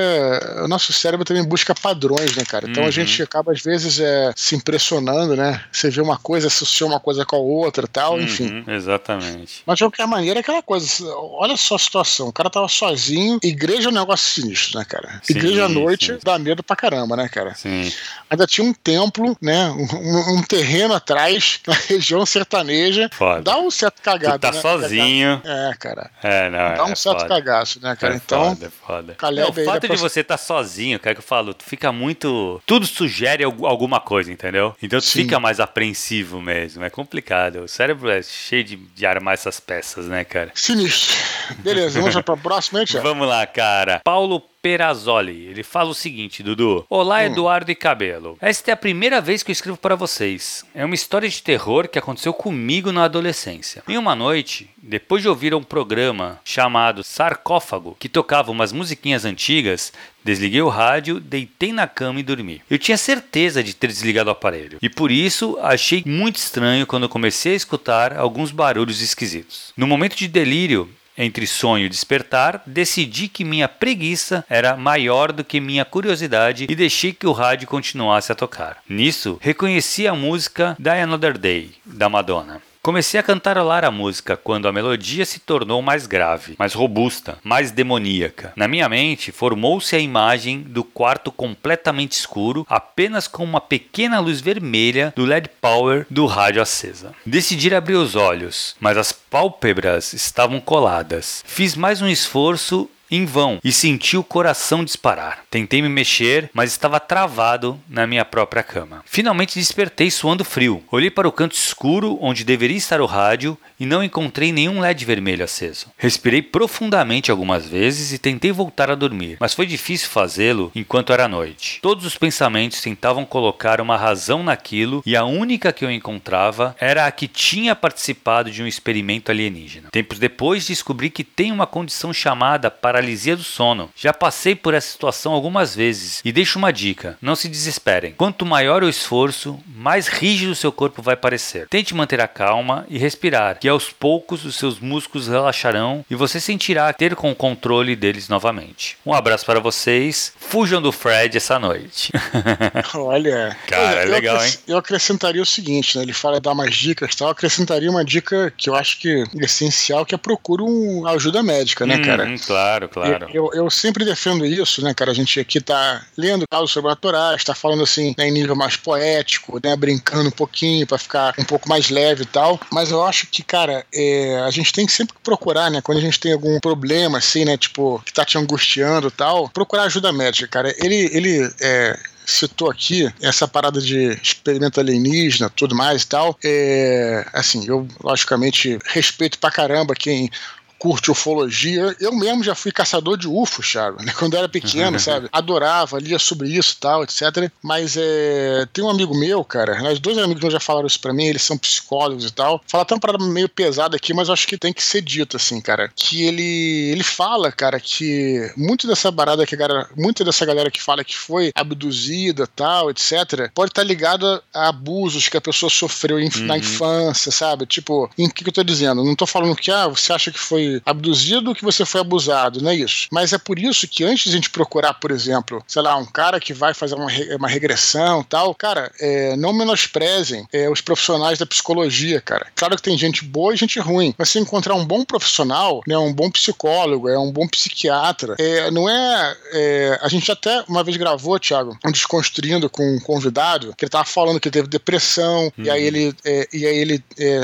O nosso cérebro também busca padrões, né, cara? Então uhum. a gente acaba, às vezes, é, se impressionando, né? Você vê uma coisa, associa uma coisa com a outra tal, uhum, enfim. Exatamente. Mas de qualquer maneira, é aquela coisa. Olha só a situação. O cara tava sozinho. Igreja é um negócio sinistro, né, cara? Sim, igreja à noite sim. dá medo pra caramba, né, cara? Sim. Ainda tinha um templo, né? Um, um terreno atrás, na região sertaneja. Foda. Dá um certo cagado. Tu tá né? sozinho. É, cara. É, não. Dá um é certo foda. cagaço, né, cara? É então. Foda, é foda. Não, o fato de você estar tá sozinho, cara, que eu falo, tu fica muito. Tudo sugere alguma coisa, entendeu? Então tu Sim. fica mais apreensivo mesmo. É complicado. O cérebro é cheio de, de armar essas peças, né, cara? Sinistro. Beleza, vamos para a próxima, hein, Vamos lá, cara. Paulo Perazoli. Ele fala o seguinte, Dudu. Olá, hum. Eduardo e Cabelo. Esta é a primeira vez que eu escrevo para vocês. É uma história de terror que aconteceu comigo na adolescência. Em uma noite, depois de ouvir um programa chamado Sarcófago, que tocava umas musiquinhas antigas, Desliguei o rádio, deitei na cama e dormi. Eu tinha certeza de ter desligado o aparelho e por isso achei muito estranho quando comecei a escutar alguns barulhos esquisitos. No momento de delírio, entre sonho e despertar, decidi que minha preguiça era maior do que minha curiosidade e deixei que o rádio continuasse a tocar. Nisso, reconheci a música Die Another Day, da Madonna. Comecei a cantarolar a música quando a melodia se tornou mais grave, mais robusta, mais demoníaca. Na minha mente, formou-se a imagem do quarto completamente escuro, apenas com uma pequena luz vermelha do LED power do rádio acesa. Decidi abrir os olhos, mas as pálpebras estavam coladas. Fiz mais um esforço em vão e senti o coração disparar. Tentei me mexer, mas estava travado na minha própria cama. Finalmente despertei suando frio. Olhei para o canto escuro onde deveria estar o rádio e não encontrei nenhum LED vermelho aceso. Respirei profundamente algumas vezes e tentei voltar a dormir, mas foi difícil fazê-lo enquanto era noite. Todos os pensamentos tentavam colocar uma razão naquilo e a única que eu encontrava era a que tinha participado de um experimento alienígena. Tempos depois descobri que tem uma condição chamada paralisia do sono. Já passei por essa situação algumas vezes e deixo uma dica: não se desesperem. Quanto maior o esforço, mais rígido seu corpo vai parecer. Tente manter a calma e respirar que aos poucos os seus músculos relaxarão e você sentirá ter com o controle deles novamente. Um abraço para vocês. Fujam do Fred essa noite. Olha, cara, é legal, hein? Eu acrescentaria o seguinte, né? Ele fala dar umas dicas, tal. Eu acrescentaria uma dica que eu acho que é essencial, que é procura uma ajuda médica, né, hum, cara? Claro, claro. Eu, eu, eu, sempre defendo isso, né, cara? A gente aqui tá lendo casos sobrenaturais, tá falando assim, né, em nível mais poético, né, brincando um pouquinho para ficar um pouco mais leve e tal. Mas eu acho que, cara, é, a gente tem que sempre procurar, né? Quando a gente tem algum problema, assim, né? Tipo, que tá te angustiando e tal, procurar ajuda médica, cara. Ele, ele é, citou aqui, essa parada de experimento alienígena, tudo mais e tal, é, assim, eu logicamente respeito pra caramba quem curte ufologia. Eu mesmo já fui caçador de UFOs, Thiago, né? quando eu era pequeno, sabe? Adorava, lia sobre isso e tal, etc. Mas é, tem um amigo meu, cara, nós dois amigos meus já falaram isso pra mim, eles são psicólogos e tal. Fala até uma parada meio pesada aqui, mas acho que tem que ser dito, assim, cara. Que ele, ele fala, cara, que muito dessa parada que a galera, muita dessa galera que fala que foi abduzida tal, etc., pode estar ligada a abusos que a pessoa sofreu uhum. na infância, sabe? Tipo, em que, que eu tô dizendo? Não tô falando que, ah, você acha que foi abduzido que você foi abusado, não é isso. Mas é por isso que antes de a gente procurar, por exemplo, sei lá, um cara que vai fazer uma, uma regressão tal, cara, é, não menosprezem é, os profissionais da psicologia, cara. Claro que tem gente boa e gente ruim, mas se encontrar um bom profissional, né, um bom psicólogo, é um bom psiquiatra, é, não é, é, A gente até uma vez gravou, Thiago, um Desconstruindo com um convidado, que ele tava falando que teve depressão, uhum. e aí ele, é, e aí ele é,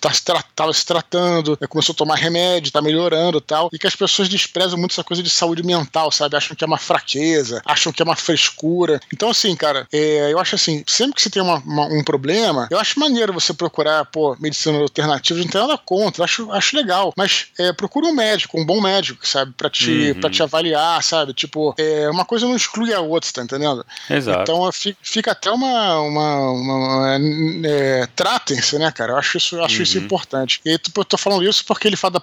tá, tava se tratando, começou a tomar remédio remédio, tá melhorando tal. E que as pessoas desprezam muito essa coisa de saúde mental, sabe? Acham que é uma fraqueza, acham que é uma frescura. Então, assim, cara, é, eu acho assim, sempre que você tem uma, uma, um problema, eu acho maneiro você procurar, pô, medicina alternativa, não tem nada contra, acho, acho legal. Mas é, procura um médico, um bom médico, sabe? Pra te, uhum. Pra te avaliar, sabe? Tipo, é, uma coisa não exclui a outra, tá entendendo? Exato. Então fica até uma. uma, uma é, Tratem-se, né, cara? Eu acho isso, eu acho uhum. isso importante. E aí, eu tô falando isso porque ele fala da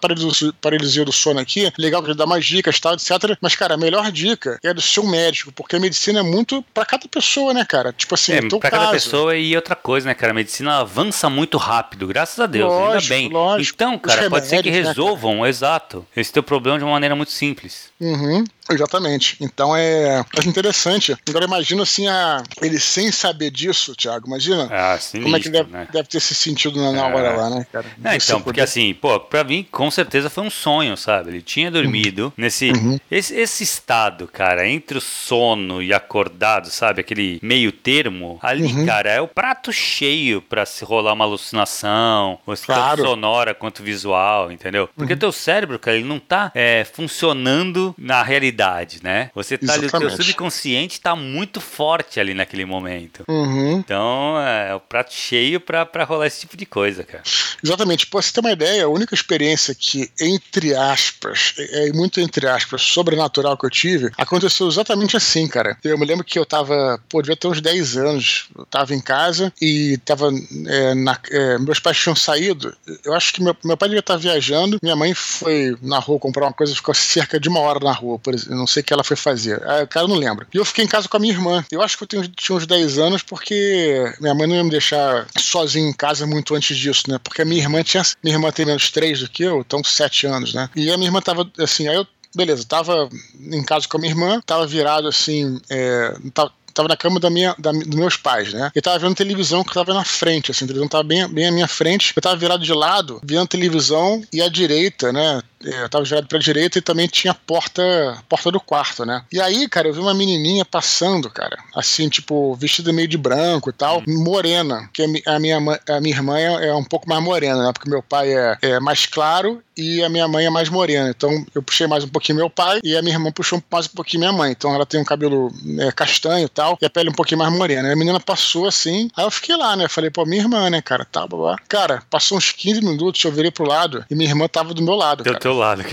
paralisia do sono aqui, legal que ele dá mais dicas, tal, etc. Mas, cara, a melhor dica é do seu médico, porque a medicina é muito para cada pessoa, né, cara? Tipo assim, é, pra cada pessoa e outra coisa, né, cara? A medicina avança muito rápido, graças a Deus, lógico, ainda bem. Lógico. Então, cara, pode ser que né, resolvam, né, exato, esse teu problema de uma maneira muito simples. Uhum. Exatamente. Então é, interessante. Agora imagina assim, a, ele sem saber disso, Thiago. Imagina ah, sinistro, como é que deve, né? deve ter se sentido na, na é. hora lá, né, cara? Não, então, porque assim, pô, pra mim, com certeza foi um sonho, sabe? Ele tinha dormido uhum. nesse uhum. Esse, esse estado, cara, entre o sono e acordado, sabe? Aquele meio termo. Ali, uhum. cara, é o prato cheio pra se rolar uma alucinação, ou claro. tanto sonora quanto visual, entendeu? Porque uhum. teu cérebro, cara, ele não tá é, funcionando na realidade realidade, né? Você tá ali, o seu subconsciente está muito forte ali naquele momento. Uhum. Então é, é o prato cheio para rolar esse tipo de coisa, cara. Exatamente. Pô, você ter uma ideia, a única experiência que, entre aspas, é, é muito entre aspas, sobrenatural que eu tive, aconteceu exatamente assim, cara. Eu me lembro que eu tava, pô, devia ter uns 10 anos, eu tava em casa e tava, é, na, é, meus pais tinham saído, eu acho que meu, meu pai devia estar viajando, minha mãe foi na rua comprar uma coisa, ficou cerca de uma hora na rua, por exemplo eu não sei o que ela foi fazer. Ah, o cara não lembra. E eu fiquei em casa com a minha irmã. Eu acho que eu tenho, tinha uns 10 anos porque minha mãe não ia me deixar sozinho em casa muito antes disso, né? Porque a minha irmã tinha. Minha irmã tem menos 3 do que eu, então 7 anos, né? E a minha irmã tava assim, aí eu beleza, tava em casa com a minha irmã, tava virado assim, é, tava, tava na cama da minha, da, dos meus pais, né? E tava vendo televisão que tava na frente, assim, a televisão tava bem, bem à minha frente. Eu tava virado de lado, vendo televisão e à direita, né? É, eu tava virado pra direita e também tinha porta porta do quarto, né? E aí, cara, eu vi uma menininha passando, cara, assim, tipo, vestida meio de branco e tal, hum. morena, que a minha, a minha irmã é, é um pouco mais morena, né? Porque meu pai é, é mais claro e a minha mãe é mais morena. Então eu puxei mais um pouquinho meu pai e a minha irmã puxou mais um pouquinho minha mãe. Então ela tem um cabelo é, castanho e tal, e a pele um pouquinho mais morena. E a menina passou assim, aí eu fiquei lá, né? Falei, pô, minha irmã, né, cara? Tá, babá. Cara, passou uns 15 minutos, eu virei pro lado e minha irmã tava do meu lado. Do teu lado.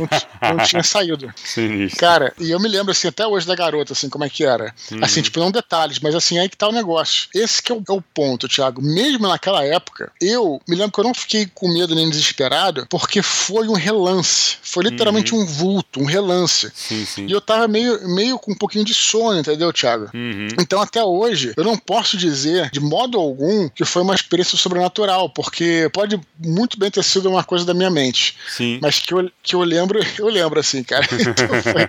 Não, não tinha saído. Sinistro. Cara, e eu me lembro, assim, até hoje da garota, assim, como é que era. Uhum. Assim, tipo, não detalhes, mas assim, aí que tá o negócio. Esse que é o, é o ponto, Thiago. Mesmo naquela época, eu me lembro que eu não fiquei com medo nem desesperado, porque foi um relance. Foi literalmente uhum. um vulto, um relance. Sim, sim. E eu tava meio, meio com um pouquinho de sono, entendeu, Thiago? Uhum. Então, até hoje, eu não posso dizer, de modo algum, que foi uma experiência sobrenatural, porque pode muito bem ter sido uma coisa da minha mente. Sim. Mas que eu, que eu lembro, eu lembro, assim, cara. Então, foi,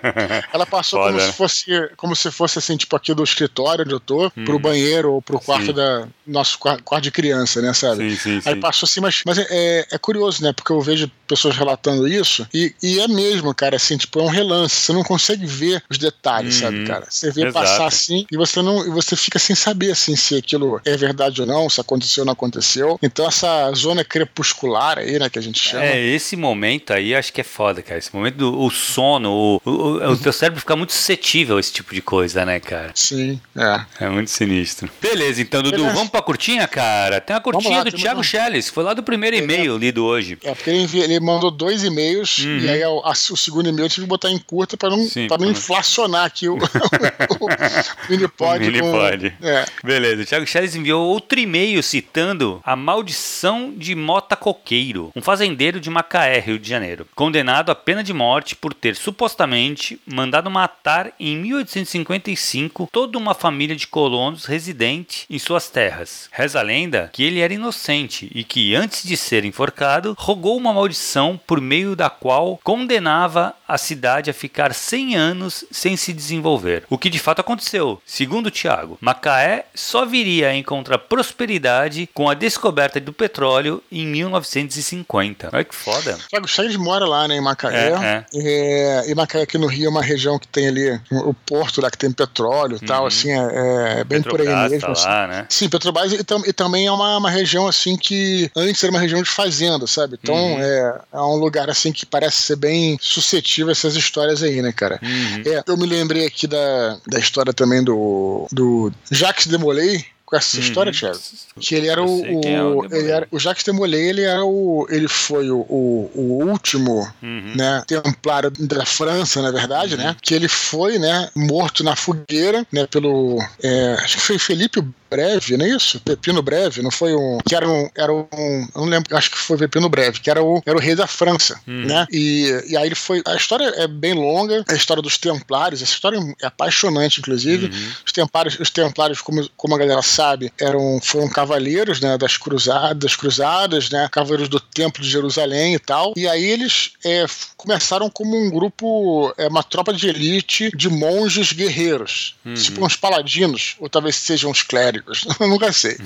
ela passou como se fosse, como se fosse, assim, tipo, aqui do escritório onde eu tô, hum. pro banheiro ou pro quarto sim. da. Nosso quarto de criança, né, sabe? Sim, sim, Aí passou assim, mas, mas é, é curioso, né? Porque eu vejo pessoas relatando isso e, e é mesmo, cara, assim, tipo, é um relance. Você não consegue ver os detalhes, uhum. sabe, cara? Você vê Exato. passar assim e você não. E você fica sem saber, assim, se aquilo é verdade ou não, se aconteceu ou não aconteceu. Então, essa zona crepuscular aí, né, que a gente chama. É, esse momento aí acho que é foda, cara. Esse momento do o sono, o, o, o teu cérebro fica muito suscetível a esse tipo de coisa, né, cara? Sim, é. É muito sinistro. Beleza, então, Dudu, Beleza. vamos pra curtinha, cara? Tem uma curtinha lá, do Thiago. Schelles, foi lá do primeiro e-mail lido hoje. É, porque ele, ele mandou dois e-mails Uhum. e aí o, a- o segundo e-mail eu tive que botar em curta pra não, Sim, pra não inflacionar aqui o, o, o minipod. O minipod. Com, é, Beleza, o Thiago Schelles enviou outro e-mail citando a maldição de Mota Coqueiro, um fazendeiro de Macaé, Rio de Janeiro, condenado à pena de morte por ter supostamente mandado matar em 1855 toda uma família de colonos residente em suas terras. Reza a lenda que ele era inocente e que, antes de ser enforcado, rogou uma maldição por meio da qual condenava a cidade a ficar 100 anos sem se desenvolver. O que de fato aconteceu. Segundo Tiago, Macaé só viria a encontrar prosperidade com a descoberta do petróleo em 1950. Olha que foda. Thiago Chaves mora lá, né, em Macaé. É, É, e Macaé aqui no Rio é uma região que tem ali o porto lá que tem petróleo e tal, assim, é, é bem por aí Petrobras mesmo. tá assim. lá, né? Sim, Petrobras e, tam- e também é uma, uma região assim que antes era uma região de fazenda, sabe? Então Uhum. é, é um lugar assim que parece ser bem suscetível a essas histórias aí, né, cara? Uhum. É, eu me lembrei aqui da, da história também do, do Jacques Demolay. Com essa Uhum. história, Thiago? Que ele era o. é o ele, era, o Jacques Demolay, ele era o. Ele foi o, o, o último Uhum. né, templário da França, na verdade, né, que ele foi, né, morto na fogueira, né, pelo, é, acho que foi Felipe Breve, não é isso? Pepino Breve, não foi um, que era um, era um, eu não lembro, acho que foi Pepino Breve, que era o, era o rei da França, né, e, e aí ele foi, a história é bem longa, a história dos templários, essa história é apaixonante, inclusive, os templários, os templários, como, como a galera sabe, eram, foram cavaleiros, né, das cruzadas, das cruzadas, né, cavaleiros do Templo de Jerusalém e tal, e aí eles é, começaram como um grupo, é, uma tropa de elite de monges guerreiros, tipo uns paladinos, ou talvez sejam uns clérigos, eu nunca sei.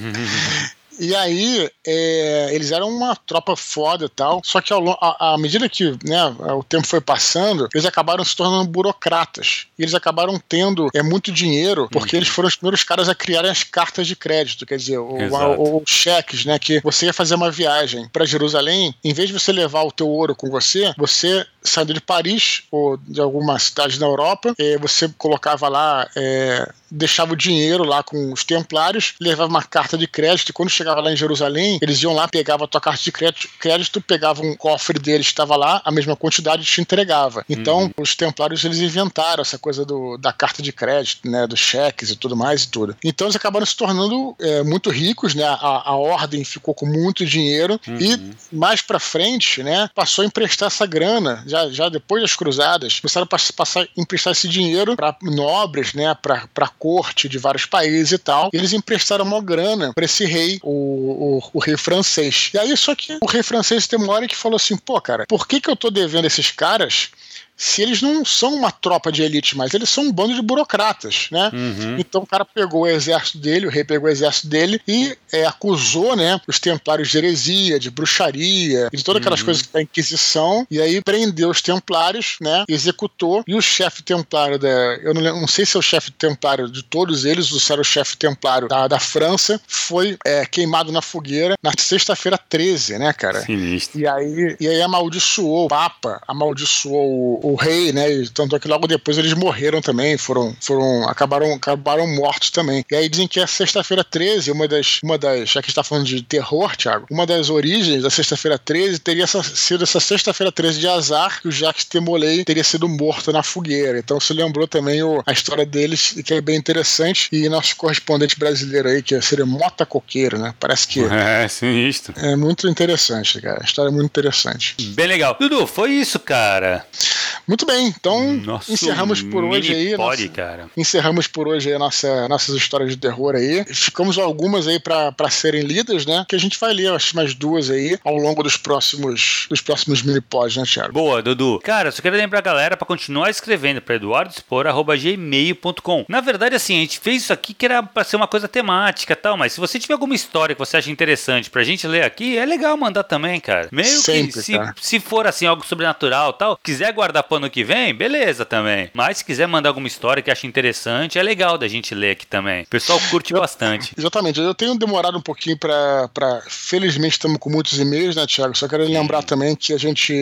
E aí, é, eles eram uma tropa foda e tal, só que ao lon- à medida que né, o tempo foi passando, eles acabaram se tornando burocratas. E eles acabaram tendo é, muito dinheiro, porque eles foram os primeiros caras a criarem as cartas de crédito, quer dizer, o- Exato. o- os cheques, né? Que você ia fazer uma viagem para Jerusalém, em vez de você levar o teu ouro com você, você saindo de Paris ou de alguma cidade na Europa, eh, você colocava lá, eh, deixava o dinheiro lá com os templários, levava uma carta de crédito, e quando chegava lá em Jerusalém, eles iam lá, pegavam a tua carta de crédito, crédito pegavam um cofre deles que estava lá, a mesma quantidade te entregava. Então, os templários, eles inventaram essa coisa do, da carta de crédito, né, dos cheques e tudo mais e tudo. Então, eles acabaram se tornando eh, muito ricos, né, a, a ordem ficou com muito dinheiro e mais pra frente, né, passou a emprestar essa grana, já, já depois das cruzadas, começaram a pass- passar emprestar esse dinheiro para nobres, né, pra corte de vários países e tal, e eles emprestaram uma grana para esse rei, o, o, o rei francês. E aí, só que o rei francês tem uma hora que falou assim, pô, cara, por que que eu tô devendo esses caras se eles não são uma tropa de elite mais, eles são um bando de burocratas, né? Uhum. Então o cara pegou o exército dele, o rei pegou o exército dele e é, acusou, né, os templários de heresia, de bruxaria, de todas aquelas coisas da Inquisição, e aí prendeu os templários, né, executou, e o chefe templário da, eu não, lembro- não sei se é o chefe templário de todos eles, ou se era o chefe templário da, da França, foi é, queimado na fogueira na sexta-feira 13, né, cara? Sinistro. E aí, e aí amaldiçoou o Papa, amaldiçoou o, o rei, né? E tanto é que logo depois eles morreram também, foram, foram acabaram, acabaram mortos também. E aí dizem que a sexta-feira 13, uma das, uma das, já que a gente tá falando de terror, Thiago, uma das origens da sexta-feira 13 teria essa- sido essa sexta-feira 13 de azar que o Jacques Temolay teria sido morto na fogueira. Então se lembrou também o, a história deles, que é bem interessante. E nosso correspondente brasileiro aí, que seria Mota Coqueiro, né? Parece que É, sinistro. é muito interessante, cara. A história é muito interessante. Bem legal. Dudu, foi isso, cara. Muito bem, então Nosso encerramos por hoje aí. Pode, nossa- cara. Encerramos por hoje aí a nossa, nossas histórias de terror aí. Ficamos algumas aí pra pra serem lidas, né? Que a gente vai ler acho mais duas aí ao longo dos próximos dos próximos mini pods, né, Thiago? Boa, Dudu. Cara, só quero lembrar a galera pra continuar escrevendo pra eduardospor.gmail.com. Na verdade, assim, a gente fez isso aqui que era pra ser uma coisa temática e tal, mas se você tiver alguma história que você acha interessante pra gente ler aqui, é legal mandar também, cara. Meio Sempre, que se, cara. se for assim, algo sobrenatural e tal, quiser guardar pro ano que vem, beleza também. Mas se quiser mandar alguma história que acha interessante, é legal da gente ler aqui também. O pessoal curte bastante. Exatamente. Eu tenho demorado um pouquinho pra. pra... Felizmente estamos com muitos e-mails, né, Thiago? Só quero lembrar também que a gente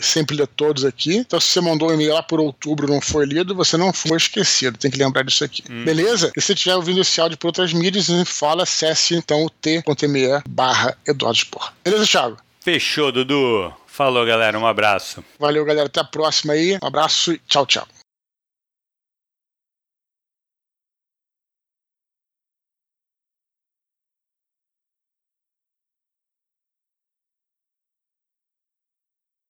sempre lê todos aqui. Então, se você mandou um e-mail lá por outubro não foi lido, você não foi esquecido. Tem que lembrar disso aqui. Hum. Beleza? E se você estiver ouvindo esse áudio por outras mídias, fala, acesse então o t.me barra Eduardo Spor. Beleza, Thiago? Fechou, Dudu. Falou, galera. Um abraço. Valeu, galera. Até a próxima aí. Um abraço e tchau, tchau.